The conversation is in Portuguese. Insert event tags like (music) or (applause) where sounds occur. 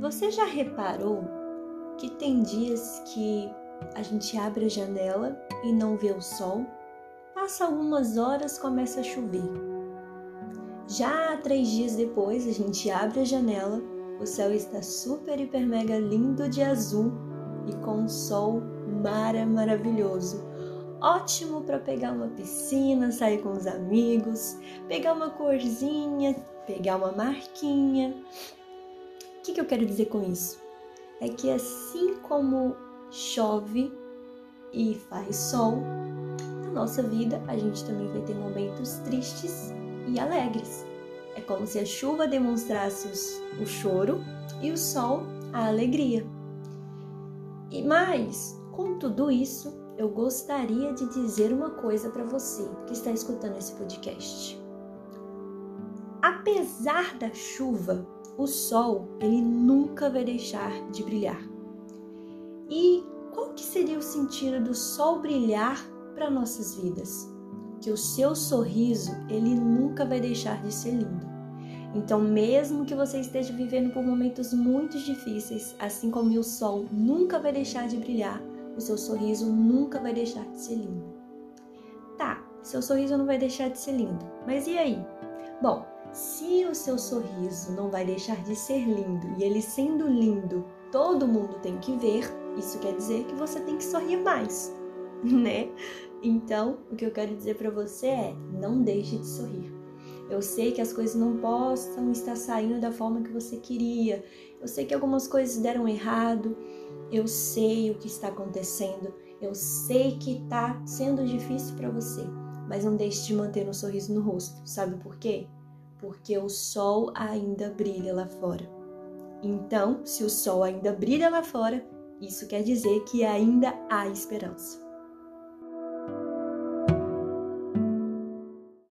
Você já reparou que tem dias que a gente abre a janela e não vê o sol? Passa algumas horas, começa a chover. Já três dias depois, a gente abre a janela, o céu está super, hiper, mega lindo de azul e com um sol mara maravilhoso. Ótimo para pegar uma piscina, sair com os amigos, pegar uma corzinha, pegar uma marquinha. Que, que eu quero dizer com isso? É que assim como chove e faz sol, na nossa vida a gente também vai ter momentos tristes e alegres. É como se a chuva demonstrasse os, o choro e o sol a alegria. E mais, com tudo isso, eu gostaria de dizer uma coisa para você que está escutando esse podcast. Apesar da chuva, o sol ele nunca vai deixar de brilhar. E qual que seria o sentido do sol brilhar para nossas vidas? Que o seu sorriso ele nunca vai deixar de ser lindo. Então, mesmo que você esteja vivendo por momentos muito difíceis, assim como o sol nunca vai deixar de brilhar, o seu sorriso nunca vai deixar de ser lindo. Tá, seu sorriso não vai deixar de ser lindo, mas e aí? Bom, se o seu sorriso não vai deixar de ser lindo e ele sendo lindo, todo mundo tem que ver, isso quer dizer que você tem que sorrir mais, (laughs) né? Então, o que eu quero dizer para você é: não deixe de sorrir. Eu sei que as coisas não possam estar saindo da forma que você queria. Eu sei que algumas coisas deram errado. Eu sei o que está acontecendo. Eu sei que está sendo difícil para você. Mas não deixe de manter um sorriso no rosto. Sabe por quê? Porque o sol ainda brilha lá fora. Então, se o sol ainda brilha lá fora, isso quer dizer que ainda há esperança.